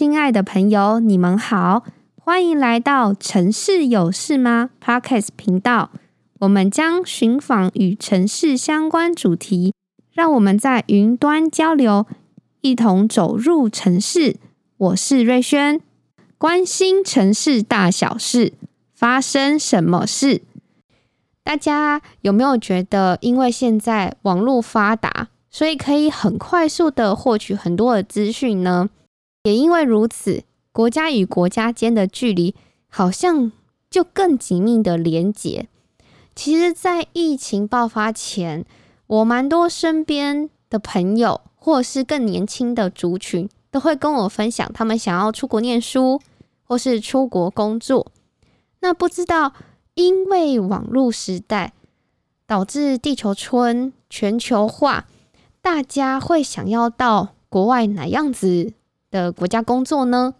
亲爱的朋友，你们好，欢迎来到《城市有事吗》Podcast 频道。我们将寻访与城市相关主题，让我们在云端交流，一同走入城市。我是瑞轩，关心城市大小事，发生什么事？大家有没有觉得，因为现在网络发达，所以可以很快速的获取很多的资讯呢？也因为如此，国家与国家间的距离好像就更紧密的连结。其实，在疫情爆发前，我蛮多身边的朋友，或是更年轻的族群，都会跟我分享他们想要出国念书，或是出国工作。那不知道。因为网络时代导致地球村全球化，大家会想要到国外哪样子的国家工作呢？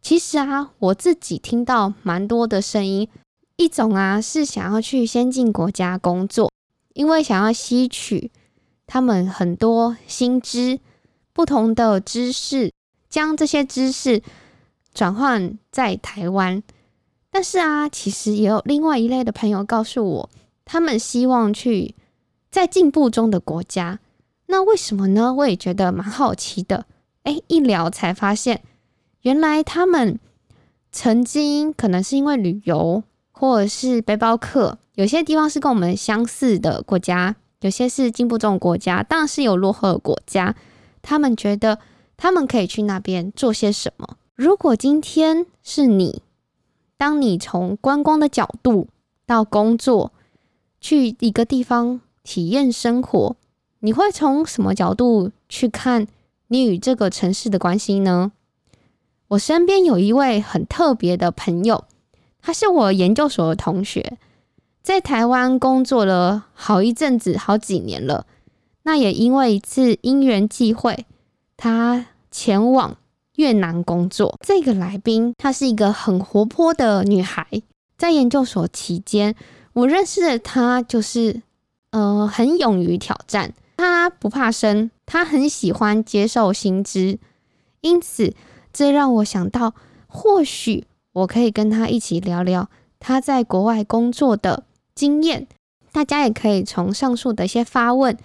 其实啊，我自己听到蛮多的声音，一种啊是想要去先进国家工作，因为想要吸取他们很多新知、不同的知识，将这些知识转换在台湾。但是啊，其实也有另外一类的朋友告诉我，他们希望去在进步中的国家。那为什么呢？我也觉得蛮好奇的。哎，一聊才发现，原来他们曾经可能是因为旅游，或者是背包客，有些地方是跟我们相似的国家，有些是进步中的国家，当然是有落后的国家。他们觉得他们可以去那边做些什么？如果今天是你。当你从观光的角度到工作，去一个地方体验生活，你会从什么角度去看你与这个城市的关系呢？我身边有一位很特别的朋友，他是我研究所的同学，在台湾工作了好一阵子，好几年了。那也因为一次因缘际会，他前往。越南工作，这个来宾她是一个很活泼的女孩。在研究所期间，我认识的她就是，呃，很勇于挑战。他不怕生，他很喜欢接受新知，因此这让我想到，或许我可以跟他一起聊聊他在国外工作的经验。大家也可以从上述的一些发问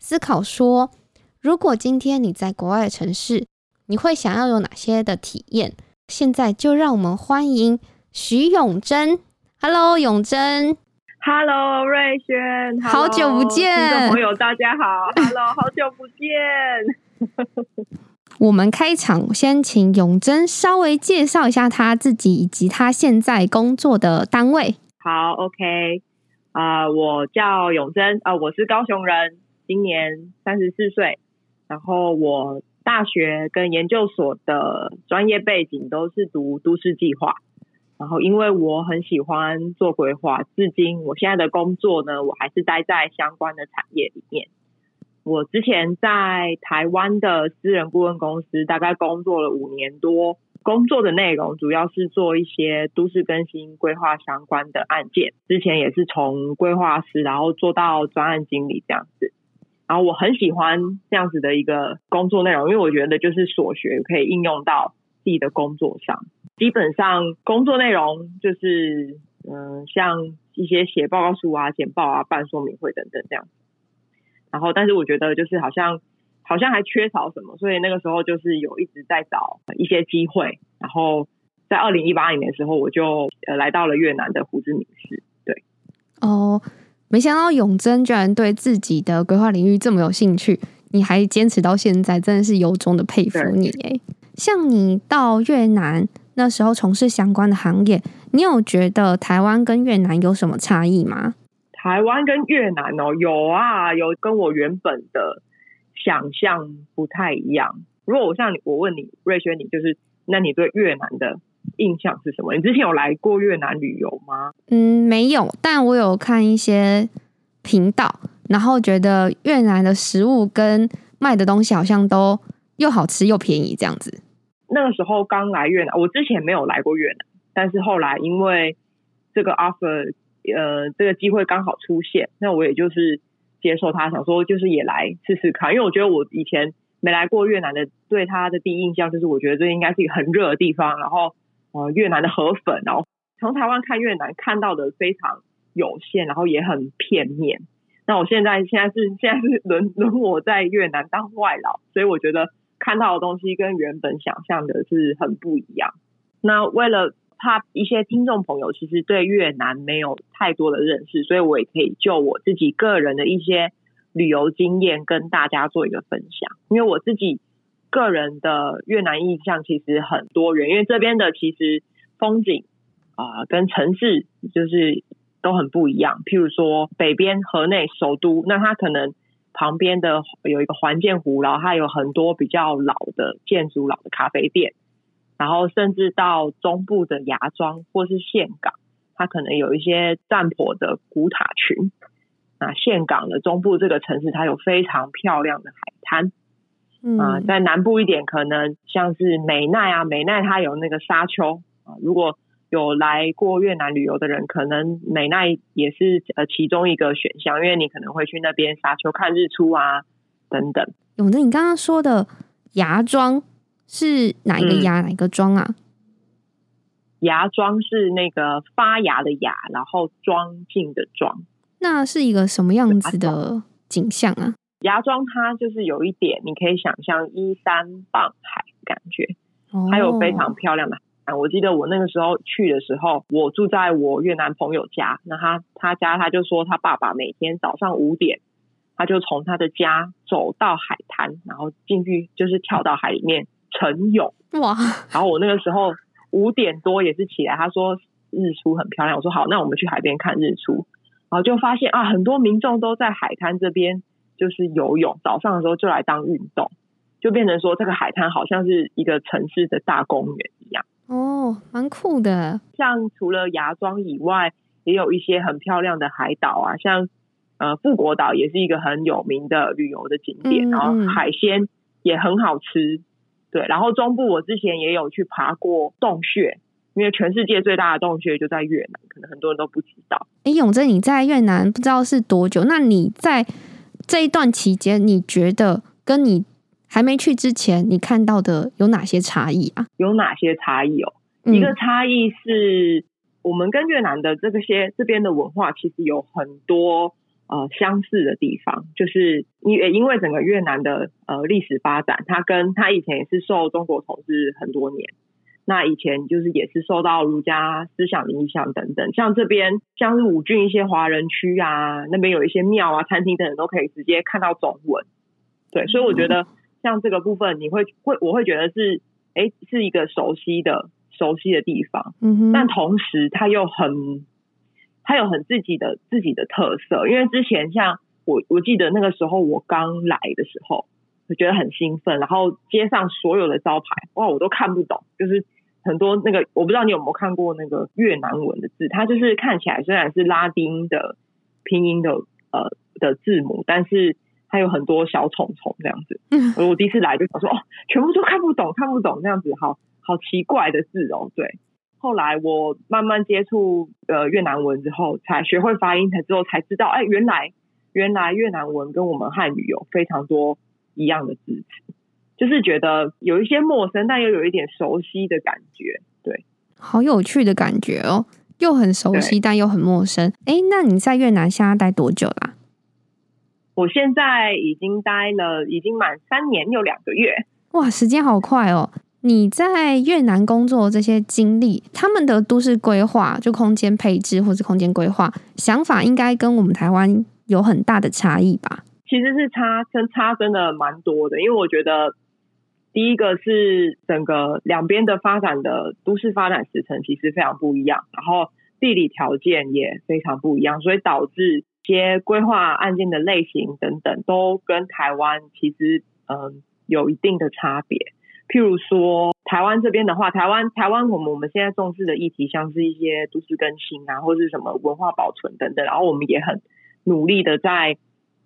思考说，如果今天你在国外的城市。你会想要有哪些的体验？现在就让我们欢迎徐永珍。Hello，永珍。Hello，瑞轩。好久不见，听众朋友大家好。Hello，好久不见。我们开场先请永贞稍微介绍一下他自己以及他现在工作的单位。好，OK。啊、呃，我叫永贞啊、呃，我是高雄人，今年三十四岁，然后我。大学跟研究所的专业背景都是读都市计划，然后因为我很喜欢做规划，至今我现在的工作呢，我还是待在相关的产业里面。我之前在台湾的私人顾问公司大概工作了五年多，工作的内容主要是做一些都市更新规划相关的案件，之前也是从规划师然后做到专案经理这样子。然后我很喜欢这样子的一个工作内容，因为我觉得就是所学可以应用到自己的工作上。基本上工作内容就是，嗯、呃，像一些写报告书啊、简报啊、办说明会等等这样。然后，但是我觉得就是好像好像还缺少什么，所以那个时候就是有一直在找一些机会。然后在二零一八年的时候，我就呃来到了越南的胡志明市。对，哦。没想到永贞居然对自己的规划领域这么有兴趣，你还坚持到现在，真的是由衷的佩服你哎。像你到越南那时候从事相关的行业，你有觉得台湾跟越南有什么差异吗？台湾跟越南哦，有啊，有跟我原本的想象不太一样。如果我像你，我问你，瑞轩，你就是，那你对越南的？印象是什么？你之前有来过越南旅游吗？嗯，没有，但我有看一些频道，然后觉得越南的食物跟卖的东西好像都又好吃又便宜这样子。那个时候刚来越南，我之前没有来过越南，但是后来因为这个 offer，呃，这个机会刚好出现，那我也就是接受他，想说就是也来试试看，因为我觉得我以前。没来过越南的，对他的第一印象就是，我觉得这应该是一个很热的地方。然后，呃，越南的河粉，然后从台湾看越南看到的非常有限，然后也很片面。那我现在现在是现在是轮轮我在越南当外劳，所以我觉得看到的东西跟原本想象的是很不一样。那为了怕一些听众朋友其实对越南没有太多的认识，所以我也可以就我自己个人的一些。旅游经验跟大家做一个分享，因为我自己个人的越南印象其实很多元，因为这边的其实风景啊、跟城市就是都很不一样。譬如说北边河内首都，那它可能旁边的有一个环建湖，然后它有很多比较老的建筑、老的咖啡店，然后甚至到中部的芽庄或是岘港，它可能有一些占婆的古塔群。啊，岘港的中部这个城市，它有非常漂亮的海滩。嗯、呃，在南部一点，可能像是美奈啊，美奈它有那个沙丘啊。如果有来过越南旅游的人，可能美奈也是呃其中一个选项，因为你可能会去那边沙丘看日出啊等等。永德，你刚刚说的芽庄是哪一个芽？嗯、哪一个庄啊？芽庄是那个发芽的芽，然后庄敬的庄。那是一个什么样子的景象啊？芽庄它就是有一点，你可以想象依山傍海的感觉，还有非常漂亮的海。我记得我那个时候去的时候，我住在我越南朋友家，那他他家他就说他爸爸每天早上五点，他就从他的家走到海滩，然后进去就是跳到海里面晨泳。哇！然后我那个时候五点多也是起来，他说日出很漂亮，我说好，那我们去海边看日出。然后就发现啊，很多民众都在海滩这边就是游泳，早上的时候就来当运动，就变成说这个海滩好像是一个城市的大公园一样。哦，蛮酷的。像除了芽庄以外，也有一些很漂亮的海岛啊，像呃富国岛也是一个很有名的旅游的景点，嗯嗯，然后海鲜也很好吃。对，然后中部我之前也有去爬过洞穴。因为全世界最大的洞穴就在越南，可能很多人都不知道。哎，永珍，你在越南不知道是多久？那你在这一段期间，你觉得跟你还没去之前，你看到的有哪些差异啊？有哪些差异哦？嗯、一个差异是我们跟越南的这个些这边的文化其实有很多呃相似的地方，就是因为因为整个越南的呃历史发展，它跟它以前也是受中国统治很多年。那以前就是也是受到儒家思想的影响等等，像这边像是五郡一些华人区啊，那边有一些庙啊、餐厅等等都可以直接看到中文。对，所以我觉得像这个部分，你会会我会觉得是哎是一个熟悉的熟悉的地方，嗯哼，但同时它又很它有很自己的自己的特色，因为之前像我我记得那个时候我刚来的时候，我觉得很兴奋，然后街上所有的招牌哇我都看不懂，就是。很多那个我不知道你有没有看过那个越南文的字，它就是看起来虽然是拉丁的拼音的呃的字母，但是它有很多小虫虫这样子。嗯我第一次来就想说哦，全部都看不懂，看不懂这样子，好好奇怪的字哦。对，后来我慢慢接触呃越南文之后，才学会发音，才之后才知道，哎，原来原来越南文跟我们汉语有非常多一样的字词。就是觉得有一些陌生，但又有一点熟悉的感觉，对，好有趣的感觉哦，又很熟悉，但又很陌生。哎，那你在越南现在待多久啦？我现在已经待了，已经满三年又两个月。哇，时间好快哦！你在越南工作这些经历，他们的都市规划，就空间配置或是空间规划想法，应该跟我们台湾有很大的差异吧？其实是差，真差真的蛮多的，因为我觉得。第一个是整个两边的发展的都市发展时程其实非常不一样，然后地理条件也非常不一样，所以导致一些规划案件的类型等等都跟台湾其实嗯有一定的差别。譬如说台湾这边的话，台湾台湾我们我们现在重视的议题像是一些都市更新啊，或是什么文化保存等等，然后我们也很努力的在。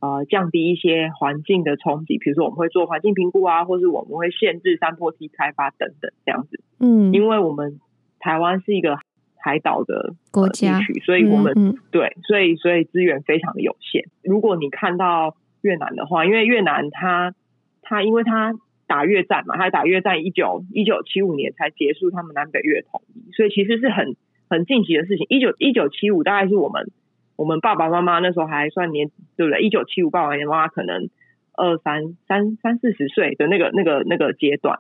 呃，降低一些环境的冲击，比如说我们会做环境评估啊，或是我们会限制山坡梯开发等等这样子。嗯，因为我们台湾是一个海岛的国家，地区，所以我们嗯嗯对，所以所以资源非常的有限。如果你看到越南的话，因为越南它他因为他打越战嘛，他打越战一九一九七五年才结束他们南北越统一，所以其实是很很近期的事情。一九一九七五大概是我们我们爸爸妈妈那时候还算年，对不对？一九七五爸爸妈妈可能二三三三四十岁的那个那个那个阶段，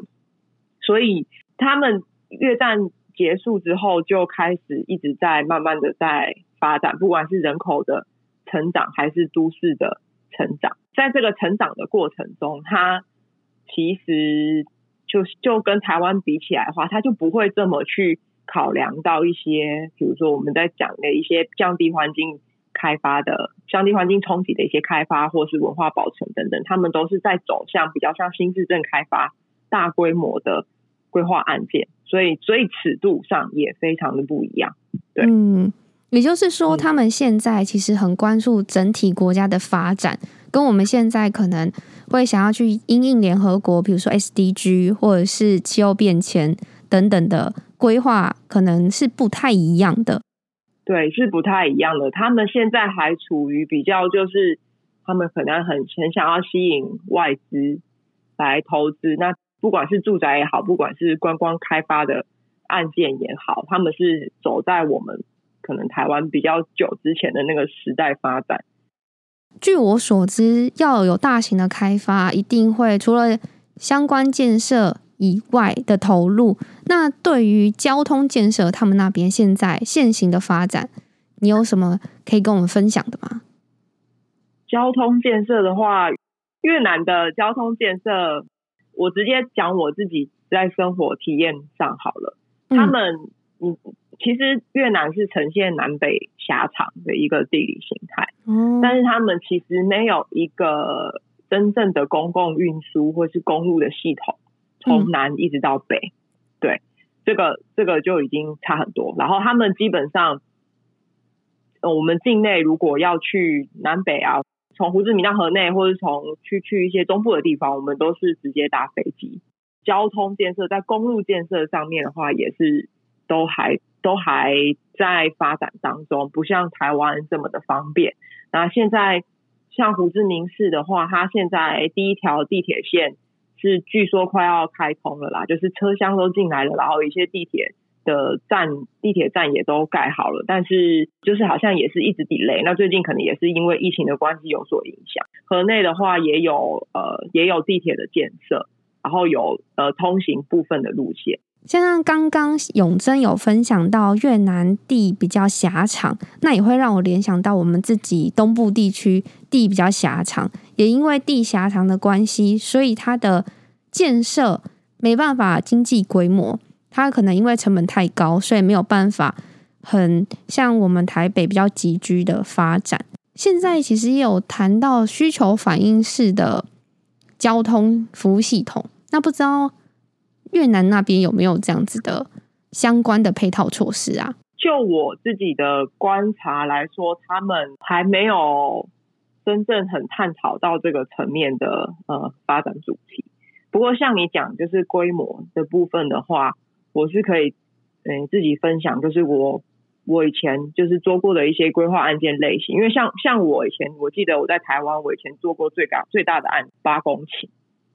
所以他们越战结束之后就开始一直在慢慢的在发展，不管是人口的成长还是都市的成长，在这个成长的过程中，他。其实就就跟台湾比起来的话，它就不会这么去考量到一些，比如说我们在讲的一些降低环境开发的、降低环境冲击的一些开发，或是文化保存等等，他们都是在走向比较像新市镇开发、大规模的规划案件，所以所以尺度上也非常的不一样。对，嗯，也就是说，他们现在其实很关注整体国家的发展，跟我们现在可能。会想要去因应联合国，比如说 SDG 或者是气候变迁等等的规划，可能是不太一样的。对，是不太一样的。他们现在还处于比较，就是他们可能很很想要吸引外资来投资。那不管是住宅也好，不管是观光开发的案件也好，他们是走在我们可能台湾比较久之前的那个时代发展。据我所知，要有大型的开发，一定会除了相关建设以外的投入。那对于交通建设，他们那边现在现行的发展，你有什么可以跟我们分享的吗？交通建设的话，越南的交通建设，我直接讲我自己在生活体验上好了。他们，嗯。其实越南是呈现南北狭长的一个地理形态，嗯，但是他们其实没有一个真正的公共运输或是公路的系统，从南一直到北，对，这个这个就已经差很多。然后他们基本上，我们境内如果要去南北啊，从胡志明到河内，或者从去去一些中部的地方，我们都是直接搭飞机。交通建设在公路建设上面的话，也是都还。都还在发展当中，不像台湾这么的方便。那现在像胡志明市的话，它现在第一条地铁线是据说快要开通了啦，就是车厢都进来了，然后一些地铁的站、地铁站也都盖好了，但是就是好像也是一直 delay。那最近可能也是因为疫情的关系有所影响。河内的话也有呃也有地铁的建设，然后有呃通行部分的路线。像刚刚永珍有分享到越南地比较狭长，那也会让我联想到我们自己东部地区地比较狭长，也因为地狭长的关系，所以它的建设没办法经济规模，它可能因为成本太高，所以没有办法很像我们台北比较集居的发展。现在其实也有谈到需求反应式的交通服务系统，那不知道。越南那边有没有这样子的相关的配套措施啊？就我自己的观察来说，他们还没有真正很探讨到这个层面的呃发展主题。不过像你讲，就是规模的部分的话，我是可以嗯自己分享，就是我我以前就是做过的一些规划案件类型。因为像像我以前，我记得我在台湾，我以前做过最高最大的案八公顷。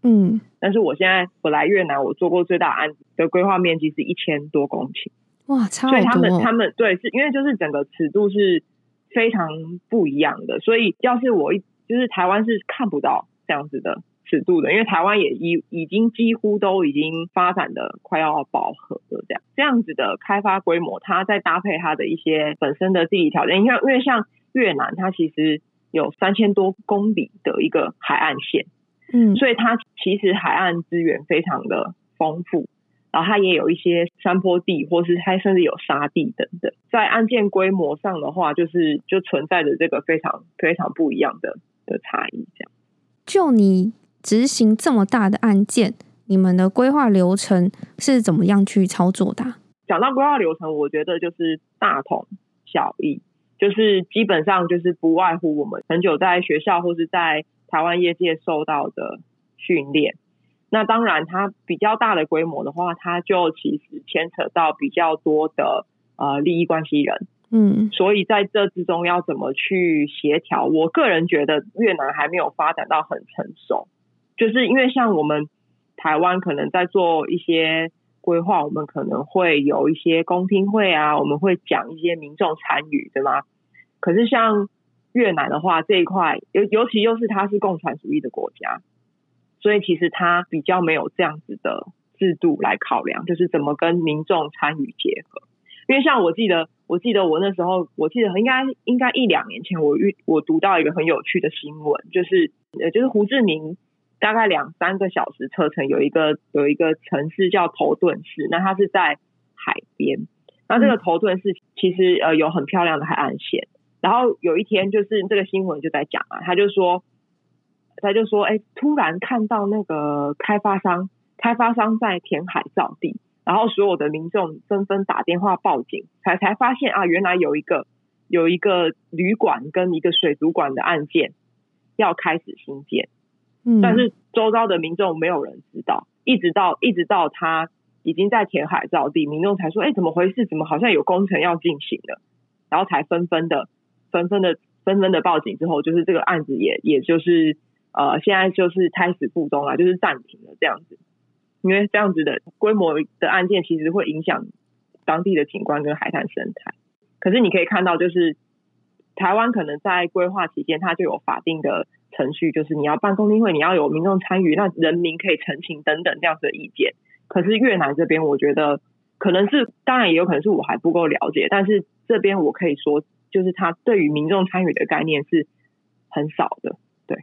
嗯，但是我现在我来越南，我做过最大案子的规划面积是一千多公顷，哇，差。所以他们他们对，是因为就是整个尺度是非常不一样的，所以要是我一就是台湾是看不到这样子的尺度的，因为台湾也已已经几乎都已经发展的快要饱和了，这样这样子的开发规模，它再搭配它的一些本身的地理条件，因为因为像越南，它其实有三千多公里的一个海岸线。嗯，所以它其实海岸资源非常的丰富，然后它也有一些山坡地，或是它甚至有沙地等等。在案件规模上的话，就是就存在着这个非常非常不一样的的差异。这样，就你执行这么大的案件，你们的规划流程是怎么样去操作的？讲到规划流程，我觉得就是大同小异，就是基本上就是不外乎我们很久在学校或是在。台湾业界受到的训练，那当然它比较大的规模的话，它就其实牵扯到比较多的呃利益关系人，嗯，所以在这之中要怎么去协调？我个人觉得越南还没有发展到很成熟，就是因为像我们台湾可能在做一些规划，我们可能会有一些公听会啊，我们会讲一些民众参与，对吗？可是像越南的话，这一块尤尤其又是它是共产主义的国家，所以其实它比较没有这样子的制度来考量，就是怎么跟民众参与结合。因为像我记得，我记得我那时候，我记得应该应该一两年前，我遇我读到一个很有趣的新闻，就是呃，就是胡志明大概两三个小时车程有一个有一个城市叫头顿市，那它是在海边，那这个头顿市其实呃有很漂亮的海岸线，然后有一天就是这个新闻就在讲啊，他就说他就说，哎，突然看到那个开发商开发商在填海造地。然后所有的民众纷纷打电话报警，才才发现啊，原来有一个有一个旅馆跟一个水族馆的案件要开始兴建，但是周遭的民众没有人知道，一直到一直到他已经在填海造地，民众才说，哎，怎么回事？怎么好像有工程要进行了？然后才纷纷的纷纷的纷纷的报警之后，就是这个案子也也就是呃，现在就是胎死腹中了，就是暂停了这样子。因为这样子的规模的案件，其实会影响当地的景观跟海滩生态。可是你可以看到，就是台湾可能在规划期间，它就有法定的程序，就是你要办公听会，你要有民众参与，那人民可以澄清等等这样子的意见。可是越南这边，我觉得可能是，当然也有可能是我还不够了解，但是这边我可以说，就是他对于民众参与的概念是很少的。对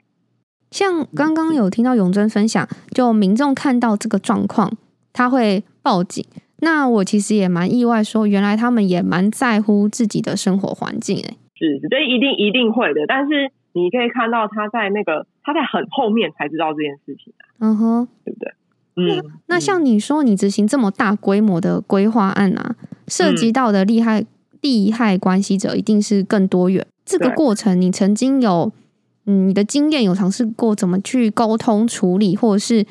像刚刚有听到永珍分享，就民众看到这个状况，他会报警。那我其实也蛮意外，说原来他们也蛮在乎自己的生活环境。哎，是，这一定一定会的。但是你可以看到他在那个他在很后面才知道这件事情。嗯哼，对不对？嗯。那像你说，你执行这么大规模的规划案啊，涉及到的利害利害关系者一定是更多元。这个过程，你曾经有？嗯，你的经验有尝试过怎么去沟通处理，或者是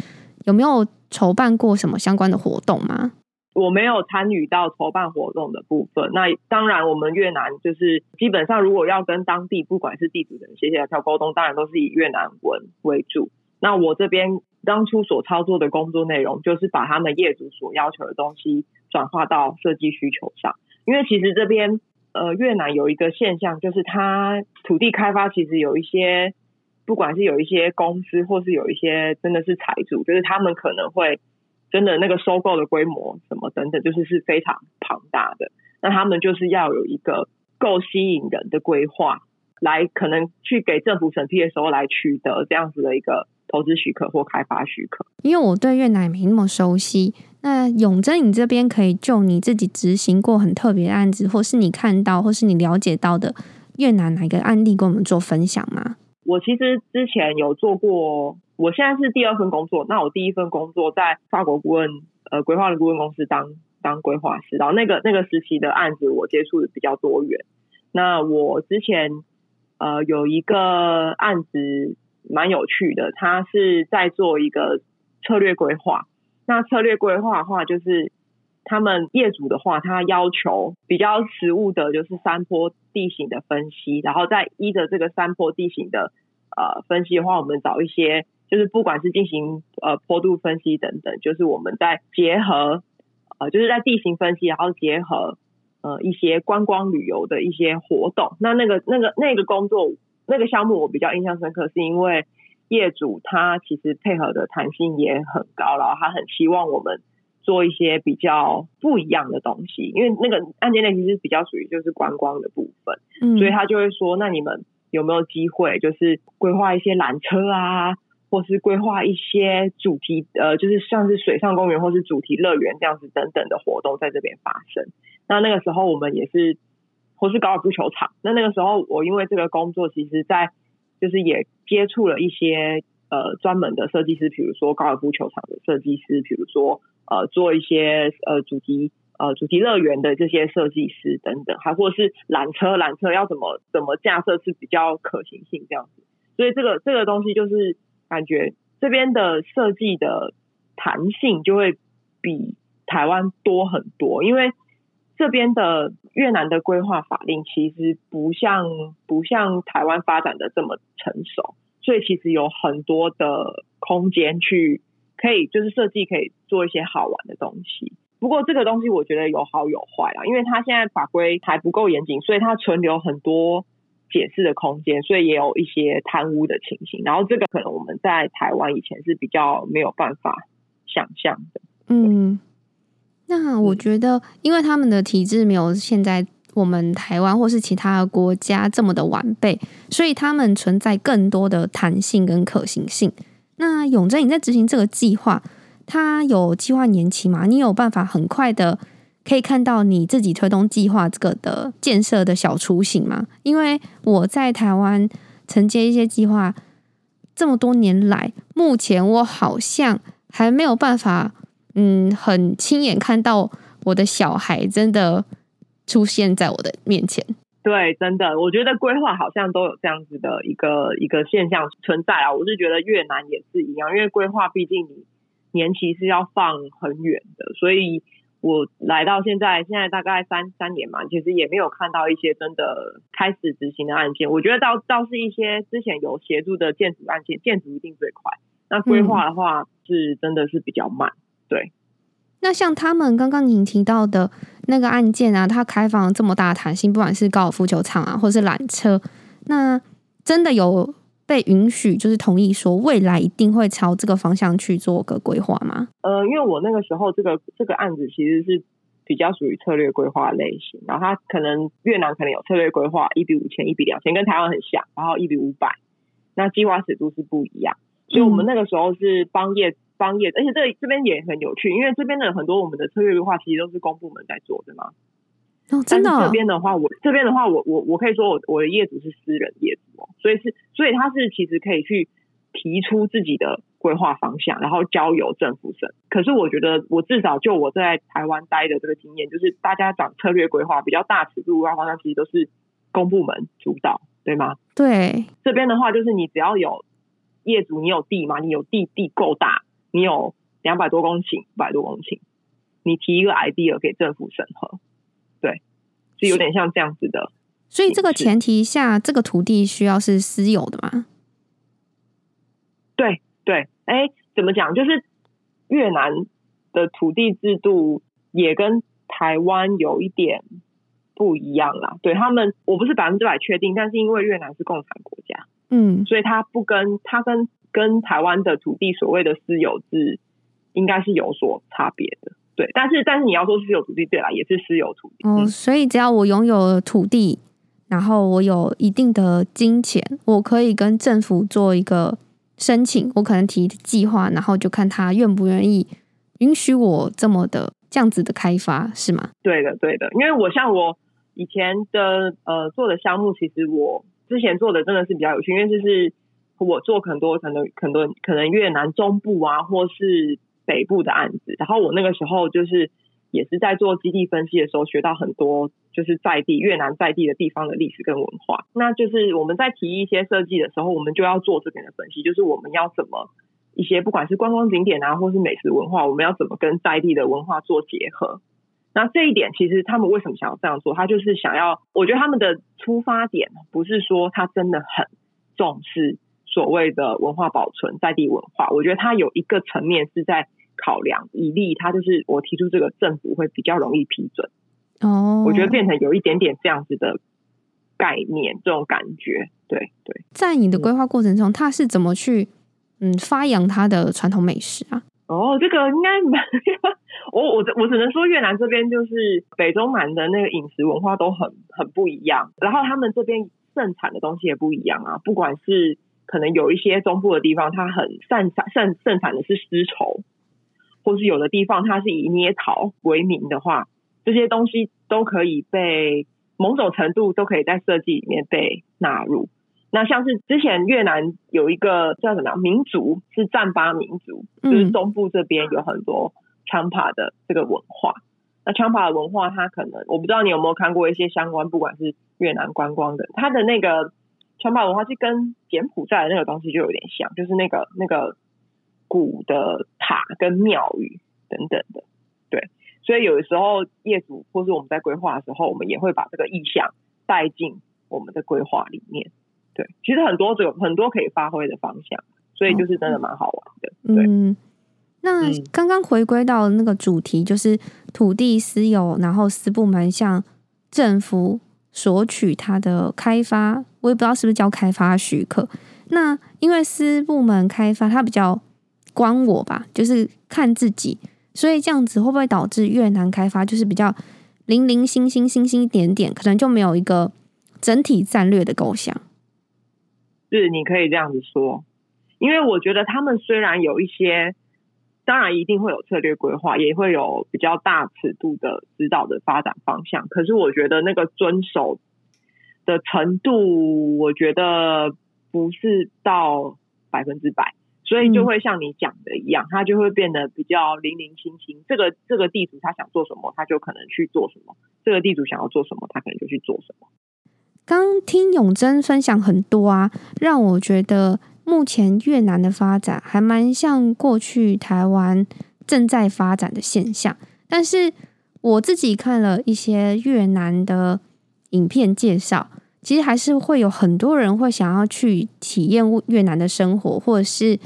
有没有筹办过什么相关的活动吗？我没有参与到筹办活动的部分。那当然，我们越南就是基本上，如果要跟当地不管是地主人协协调沟通，当然都是以越南文为主。那我这边当初所操作的工作内容，就是把他们业主所要求的东西转化到设计需求上，因为其实这边。呃，越南有一个现象，就是它土地开发其实有一些，不管是有一些公司，或是有一些真的是财主，就是他们可能会真的那个收购的规模什么等等，就是是非常庞大的。那他们就是要有一个够吸引人的规划，来可能去给政府审批的时候来取得这样子的一个投资许可或开发许可。因为我对越南没那么熟悉。那永珍，你这边可以就你自己执行过很特别的案子，或是你看到，或是你了解到的越南哪个案例，跟我们做分享吗？我其实之前有做过，我现在是第二份工作。那我第一份工作在法国顾问呃规划的顾问公司当当规划师，然后那个那个时期的案子我接触的比较多元。那我之前呃有一个案子蛮有趣的，他是在做一个策略规划。那策略规划的话，就是他们业主的话，他要求比较实物的，就是山坡地形的分析，然后再依着这个山坡地形的呃分析的话，我们找一些，就是不管是进行呃坡度分析等等，就是我们在结合呃就是在地形分析，然后结合呃一些观光旅游的一些活动。那那个那个那个工作那个项目，我比较印象深刻，是因为。业主他其实配合的弹性也很高，然后他很希望我们做一些比较不一样的东西，因为那个案件类型是比较属于就是观光的部分，嗯，所以他就会说，那你们有没有机会就是规划一些缆车啊，或是规划一些主题呃，就是像是水上公园或是主题乐园这样子等等的活动在这边发生。那那个时候我们也是，或是高尔夫球场。那那个时候我因为这个工作，其实在。就是也接触了一些呃专门的设计师，比如说高尔夫球场的设计师，比如说呃做一些呃主题呃主题乐园的这些设计师等等，还或是缆车，缆车要怎么怎么架设是比较可行性这样子。所以这个这个东西就是感觉这边的设计的弹性就会比台湾多很多，因为。这边的越南的规划法令其实不像不像台湾发展的这么成熟，所以其实有很多的空间去可以就是设计可以做一些好玩的东西。不过这个东西我觉得有好有坏啊，因为它现在法规还不够严谨，所以它存留很多解释的空间，所以也有一些贪污的情形。然后这个可能我们在台湾以前是比较没有办法想象的。嗯，那我觉得，因为他们的体制没有现在我们台湾或是其他国家这么的完备，所以他们存在更多的弹性跟可行性。那永正，你在执行这个计划？它有计划年期吗？你有办法很快的可以看到你自己推动计划这个的建设的小雏形吗？因为我在台湾承接一些计划这么多年来，目前我好像还没有办法，嗯，很亲眼看到我的小孩真的出现在我的面前。对，真的，我觉得规划好像都有这样子的一个一个现象存在啊。我是觉得越南也是一样，因为规划毕竟你。年期是要放很远的，所以我来到现在，现在大概三三年嘛，其实也没有看到一些真的开始执行的案件。我觉得倒倒是一些之前有协助的建筑案件，建筑一定最快。那规划的话，是真的是比较慢。嗯、对。那像他们刚刚您提到的那个案件啊，它开放了这么大的弹性，不管是高尔夫球场啊，或是缆车，那真的有。被允许就是同意说未来一定会朝这个方向去做个规划吗？呃，因为我那个时候这个这个案子其实是比较属于策略规划类型，然后它可能越南可能有策略规划一比五千、一比两千，跟台湾很像，然后一比五百，那计划尺度是不一样，所以我们那个时候是帮业帮业，而且这这边也很有趣，因为这边的很多我们的策略规划其实都是公部门在做的嘛。哦，真的。这边的话，我这边的话，我我我可以说我我的业主是私人业主哦，所以是所以他是其实可以去提出自己的规划方向，然后交由政府审。可是我觉得，我至少就我在台湾待的这个经验，就是大家讲策略规划比较大尺度规划方向，其实都是公部门主导，对吗？对。这边的话，就是你只要有业主，你有地嘛，你有地地够大，你有两百多公顷、百多公顷，你提一个 idea 给政府审核。对，是有点像这样子的。所以这个前提下，这个土地需要是私有的吗？对对，哎，怎么讲？就是越南的土地制度也跟台湾有一点不一样啦。对他们，我不是百分之百确定，但是因为越南是共产国家，嗯，所以他不跟他跟跟台湾的土地所谓的私有制，应该是有所差别的。对，但是但是你要说私有土地，对啦，也是私有土地。嗯，所以只要我拥有土地，然后我有一定的金钱，我可以跟政府做一个申请，我可能提计划，然后就看他愿不愿意允许我这么的这样子的开发，是吗？对的，对的，因为我像我以前的呃做的项目，其实我之前做的真的是比较有趣，因为就是我做很多可能很多可能越南中部啊，或是。北部的案子，然后我那个时候就是也是在做基地分析的时候，学到很多就是在地越南在地的地方的历史跟文化。那就是我们在提一些设计的时候，我们就要做这边的分析，就是我们要怎么一些不管是观光景点啊，或是美食文化，我们要怎么跟在地的文化做结合。那这一点其实他们为什么想要这样做？他就是想要，我觉得他们的出发点不是说他真的很重视所谓的文化保存在地文化，我觉得他有一个层面是在。考量以利，他就是我提出这个，政府会比较容易批准。哦，我觉得变成有一点点这样子的概念，这种感觉，对对。在你的规划过程中，他是怎么去嗯发扬他的传统美食啊？哦，这个应该 我我我只能说越南这边就是北中南的那个饮食文化都很很不一样，然后他们这边盛产的东西也不一样啊。不管是可能有一些中部的地方，它很盛产盛盛产的是丝绸。或是有的地方它是以捏陶为名的话，这些东西都可以被某种程度都可以在设计里面被纳入。那像是之前越南有一个叫什么民族是占巴民族，就是东部这边有很多 Champa 的这个文化。那 Champa 的文化，它可能我不知道你有没有看过一些相关，不管是越南观光的，它的那个 Champa 文化是跟柬埔寨的那个东西就有点像，就是那个那个。古的塔跟庙宇等等的，对，所以有的时候业主或是我们在规划的时候，我们也会把这个意向带进我们的规划里面。对，其实很多有很多可以发挥的方向，所以就是真的蛮好玩的。对，嗯，那刚刚回归到那个主题，就是土地私有，然后私部门向政府索取它的开发，我也不知道是不是叫开发许可。那因为私部门开发，它比较关我吧，就是看自己，所以这样子会不会导致越南开发就是比较零零星星、星星一点点，可能就没有一个整体战略的构想？是，你可以这样子说，因为我觉得他们虽然有一些，当然一定会有策略规划，也会有比较大尺度的指导的发展方向，可是我觉得那个遵守的程度，我觉得。不是到百分之百，所以就会像你讲的一样，它就会变得比较零零星星。这个这个地主他想做什么，他就可能去做什么；这个地主想要做什么，他可能就去做什么。刚听永贞分享很多啊，让我觉得目前越南的发展还蛮像过去台湾正在发展的现象。但是我自己看了一些越南的影片介绍。其实还是会有很多人会想要去体验越南的生活，或者是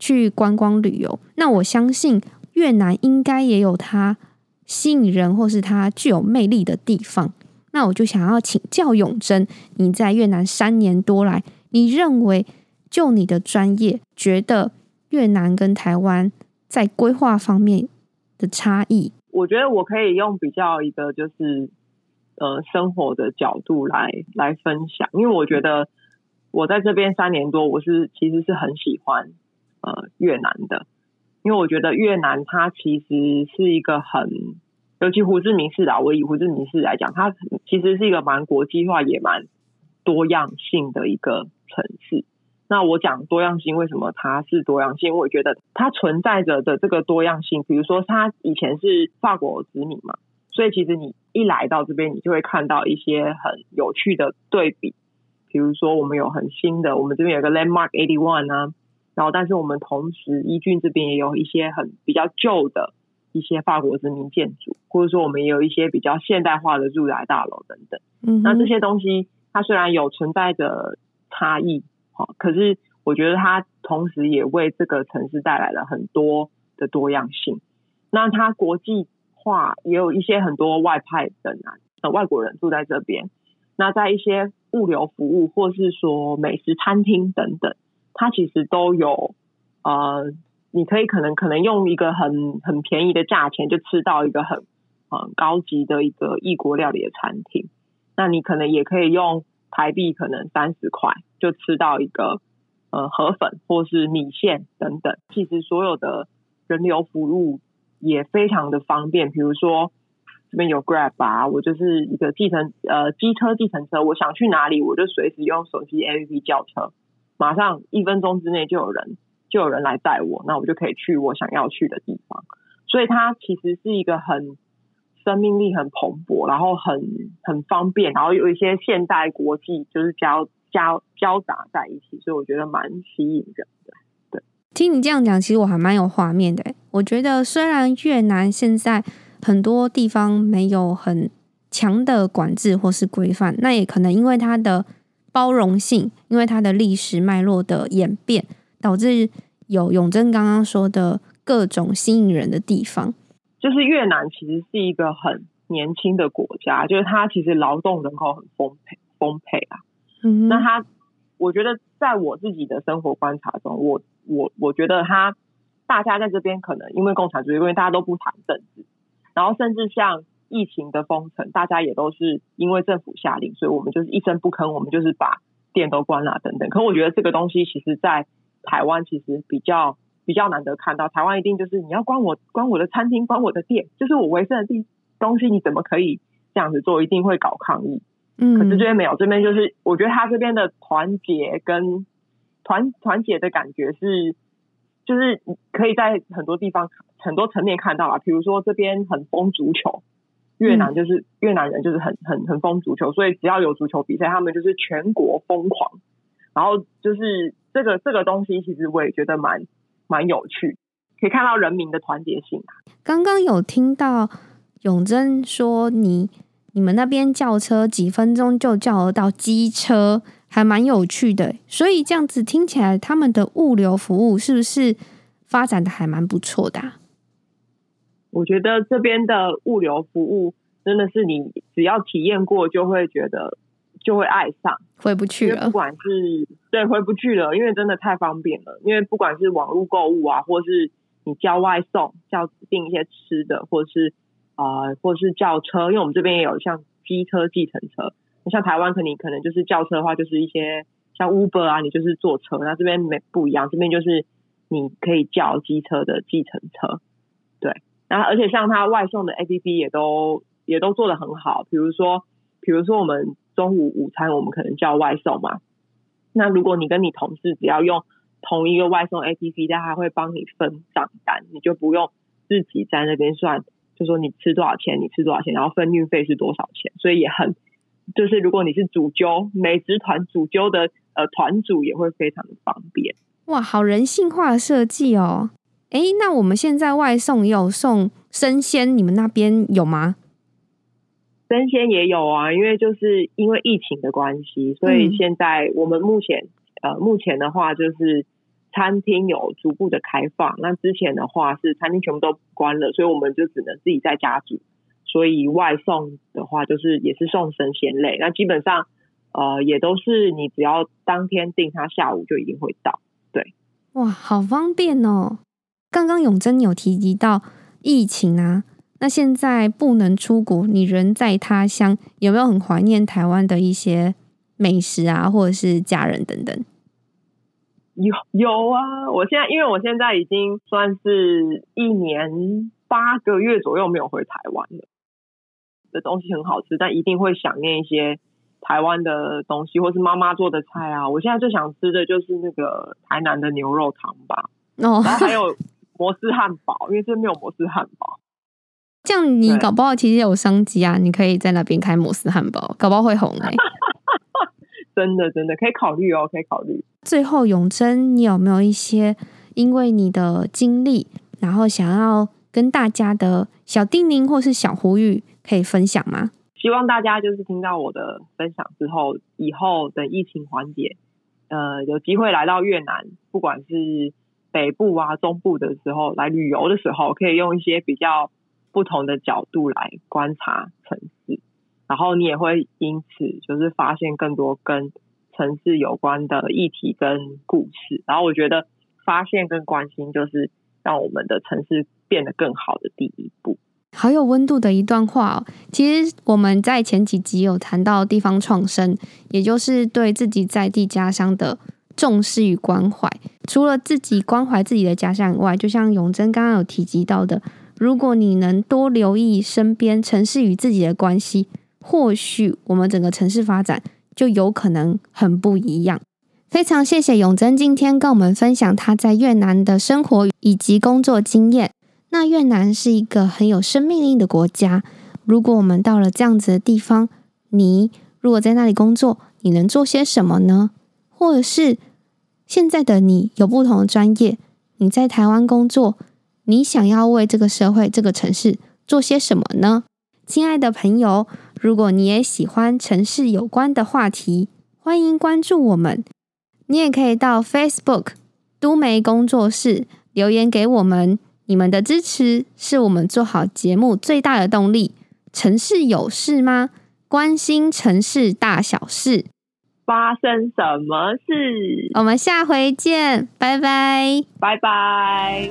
去观光旅游。那我相信越南应该也有它吸引人或是它具有魅力的地方。那我就想要请教永珍，你在越南三年多来，你认为就你的专业，觉得越南跟台湾在规划方面的差异？我觉得我可以用比较一个就是。呃，生活的角度来来分享，因为我觉得我在这边三年多，我是其实是很喜欢呃越南的，因为我觉得越南它其实是一个很，尤其胡志明市啊，我以胡志明市来讲，它其实是一个蛮国际化也蛮多样性的一个城市。那我讲多样性，为什么它是多样性？我觉得它存在着的这个多样性，比如说它以前是法国殖民嘛。所以其实你一来到这边，你就会看到一些很有趣的对比，比如说我们有很新的，我们这边有个 Landmark Eighty One 啊，然后但是我们同时一郡这边也有一些很比较旧的一些法国殖民建筑，或者说我们也有一些比较现代化的住宅大楼等等。嗯，那这些东西它虽然有存在的差异，好，可是我觉得它同时也为这个城市带来了很多的多样性。那它国际。化也有一些很多外派的男呃外国人住在这边，那在一些物流服务或是说美食餐厅等等，它其实都有呃，你可以可能可能用一个很很便宜的价钱就吃到一个很很高级的一个异国料理的餐厅，那你可能也可以用台币可能三十块就吃到一个呃河粉或是米线等等，其实所有的人流服务。也非常的方便，比如说这边有 Grab 啊，我就是一个计程呃机车计程车，我想去哪里，我就随时用手机 APP 叫车，马上一分钟之内就有人就有人来带我，那我就可以去我想要去的地方。所以它其实是一个很生命力很蓬勃，然后很很方便，然后有一些现代国际就是交交交杂在一起，所以我觉得蛮吸引人的。听你这样讲，其实我还蛮有画面的。我觉得虽然越南现在很多地方没有很强的管制或是规范，那也可能因为它的包容性，因为它的历史脉络的演变，导致有永珍刚刚说的各种吸引人的地方。就是越南其实是一个很年轻的国家，就是它其实劳动人口很丰沛丰沛啊。嗯，那它，我觉得在我自己的生活观察中，我。我我觉得他大家在这边可能因为共产主义，因为大家都不谈政治，然后甚至像疫情的封城，大家也都是因为政府下令，所以我们就是一声不吭，我们就是把店都关了等等。可我觉得这个东西其实，在台湾其实比较比较难得看到。台湾一定就是你要关我关我的餐厅，关我的店，就是我维生的地东西，你怎么可以这样子做？一定会搞抗议。嗯，可是这边没有，这边就是我觉得他这边的团结跟。团团结的感觉是，就是可以在很多地方、很多层面看到啊。比如说这边很疯足球，越南就是、嗯、越南人就是很很很疯足球，所以只要有足球比赛，他们就是全国疯狂。然后就是这个这个东西，其实我也觉得蛮蛮有趣，可以看到人民的团结性。刚刚有听到永贞说你，你你们那边叫车几分钟就叫得到机车。还蛮有趣的。所以这样子听起来，他们的物流服务是不是发展的还蛮不错的啊？我觉得这边的物流服务真的是你只要体验过，就会觉得就会爱上，回不去了。不管是对回不去了，因为真的太方便了。因为不管是网络购物啊，或是你叫外送，叫订一些吃的，或是啊、呃，或是叫车，因为我们这边也有像机车、计程车。像台湾可能可能就是叫车的话，就是一些像 Uber 啊，你就是坐车。那这边没不一样，这边就是你可以叫机车的计程车，对。然后，而且像他外送的 APP 也都也都做得很好。比如说，比如说我们中午午餐，我们可能叫外送嘛。那如果你跟你同事只要用同一个外送 APP，他还会帮你分账单，你就不用自己在那边算，就说你吃多少钱，你吃多少钱，然后分运费是多少钱。所以也很，就是如果你是主揪美食团主揪的呃团主，也会非常的方便。哇，好人性化的设计哦。哎，那我们现在外送也有送生鲜，你们那边有吗？生鲜也有啊，因为就是因为疫情的关系，所以现在我们目前、嗯、呃，目前的话就是餐厅有逐步的开放。那之前的话是餐厅全部都关了，所以我们就只能自己在家煮。所以外送的话，就是也是送生鲜类。那基本上呃，也都是你只要当天订，它下午就一定会到。对，哇，好方便哦。刚刚永珍有提及到疫情啊，那现在不能出国，你人在他乡，有没有很怀念台湾的一些美食啊，或者是家人等等？有有啊，我现在因为我现在已经算是一年八个月左右没有回台湾了，的东西很好吃，但一定会想念一些台湾的东西，或是妈妈做的菜啊。我现在最想吃的就是那个台南的牛肉汤吧，哦，然后还有。摩斯汉堡，因为这边没有摩斯汉堡，这样你搞不好其实有商机啊！你可以在那边开摩斯汉堡，搞不好会红哎、欸！真的真的可以考虑哦，可以考虑。最后，永珍，你有没有一些因为你的经历，然后想要跟大家的小叮咛或是小呼吁可以分享吗？希望大家就是听到我的分享之后，以后等疫情缓解，呃，有机会来到越南，不管是。北部啊，中部的时候来旅游的时候，可以用一些比较不同的角度来观察城市，然后你也会因此就是发现更多跟城市有关的议题跟故事。然后我觉得发现跟关心就是让我们的城市变得更好的第一步。好有温度的一段话哦。其实我们在前几集有谈到地方创生，也就是对自己在地家乡的。重视与关怀，除了自己关怀自己的家乡以外，就像永珍刚刚有提及到的，如果你能多留意身边城市与自己的关系，或许我们整个城市发展就有可能很不一样。非常谢谢永珍今天跟我们分享他在越南的生活以及工作经验。那越南是一个很有生命力的国家，如果我们到了这样子的地方，你如果在那里工作，你能做些什么呢？或者是？现在的你有不同的专业，你在台湾工作，你想要为这个社会、这个城市做些什么呢？亲爱的朋友，如果你也喜欢城市有关的话题，欢迎关注我们。你也可以到 Facebook 都媒工作室留言给我们，你们的支持是我们做好节目最大的动力。城市有事吗？关心城市大小事。发生什么事？我们下回见，拜拜，拜拜。